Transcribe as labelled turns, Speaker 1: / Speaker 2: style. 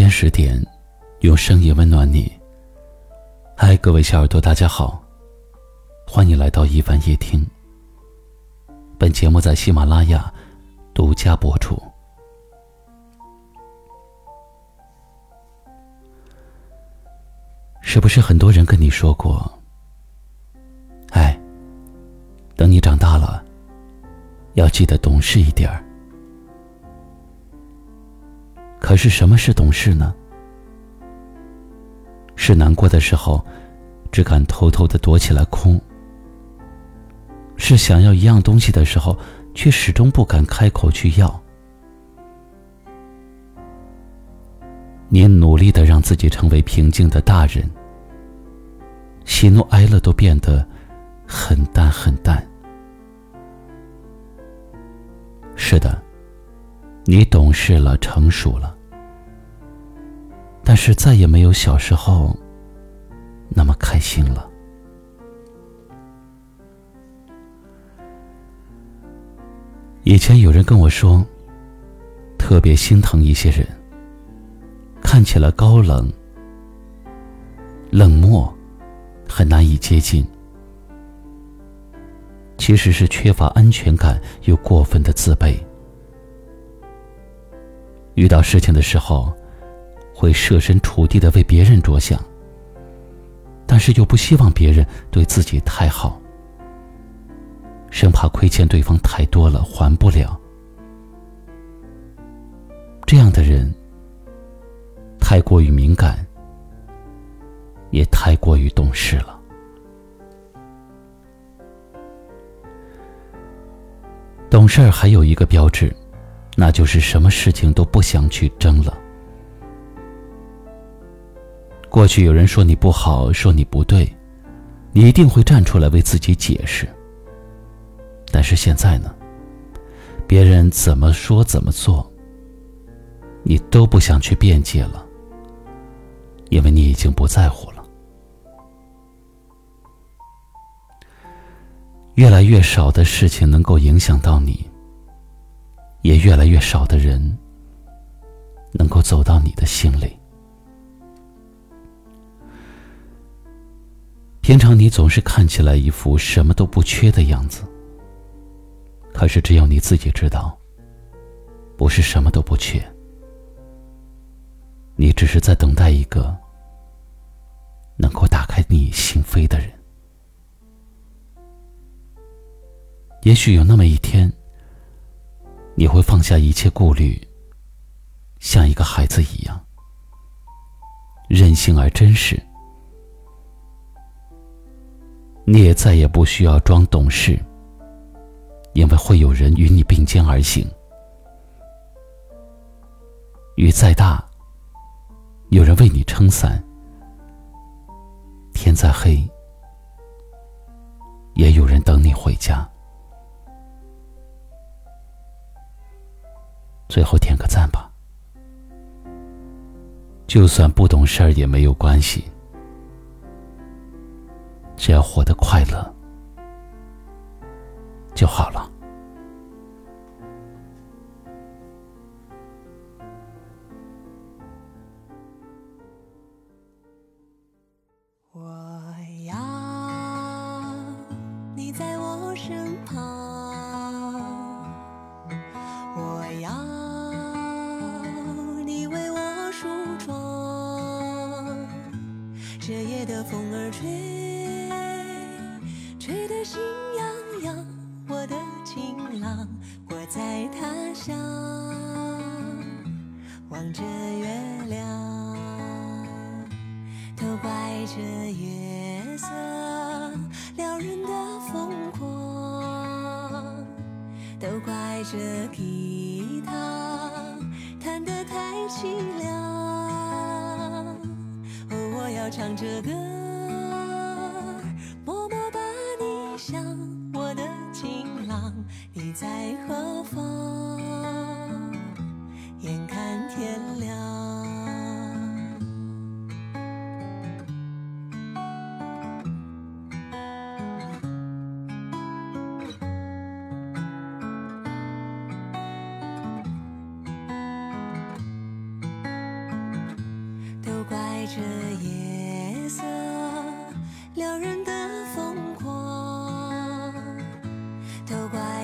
Speaker 1: 间十点，用声音温暖你。嗨，各位小耳朵，大家好，欢迎来到一凡夜听。本节目在喜马拉雅独家播出。是不是很多人跟你说过？哎，等你长大了，要记得懂事一点儿。可是什么是懂事呢？是难过的时候，只敢偷偷的躲起来哭；是想要一样东西的时候，却始终不敢开口去要。你努力的让自己成为平静的大人，喜怒哀乐都变得很淡很淡。是的，你懂事了，成熟了。但是再也没有小时候那么开心了。以前有人跟我说，特别心疼一些人，看起来高冷、冷漠，很难以接近，其实是缺乏安全感又过分的自卑。遇到事情的时候。会设身处地的为别人着想，但是又不希望别人对自己太好，生怕亏欠对方太多了还不了。这样的人太过于敏感，也太过于懂事了。懂事儿还有一个标志，那就是什么事情都不想去争了。过去有人说你不好，说你不对，你一定会站出来为自己解释。但是现在呢，别人怎么说怎么做，你都不想去辩解了，因为你已经不在乎了。越来越少的事情能够影响到你，也越来越少的人能够走到你的心里。平常你总是看起来一副什么都不缺的样子，可是只有你自己知道，不是什么都不缺，你只是在等待一个能够打开你心扉的人。也许有那么一天，你会放下一切顾虑，像一个孩子一样，任性而真实。你也再也不需要装懂事，因为会有人与你并肩而行。雨再大，有人为你撑伞；天再黑，也有人等你回家。最后点个赞吧，就算不懂事儿也没有关系。只要活得快乐就好了。
Speaker 2: 我要你在我身旁，我要你为我梳妆，这夜的风儿吹。吹得心痒痒，我的情郎，我在他乡望着月亮，都怪这月色撩人的疯狂，都怪这吉他弹得太凄凉。哦，我要唱着歌。我的情郎，你在何方？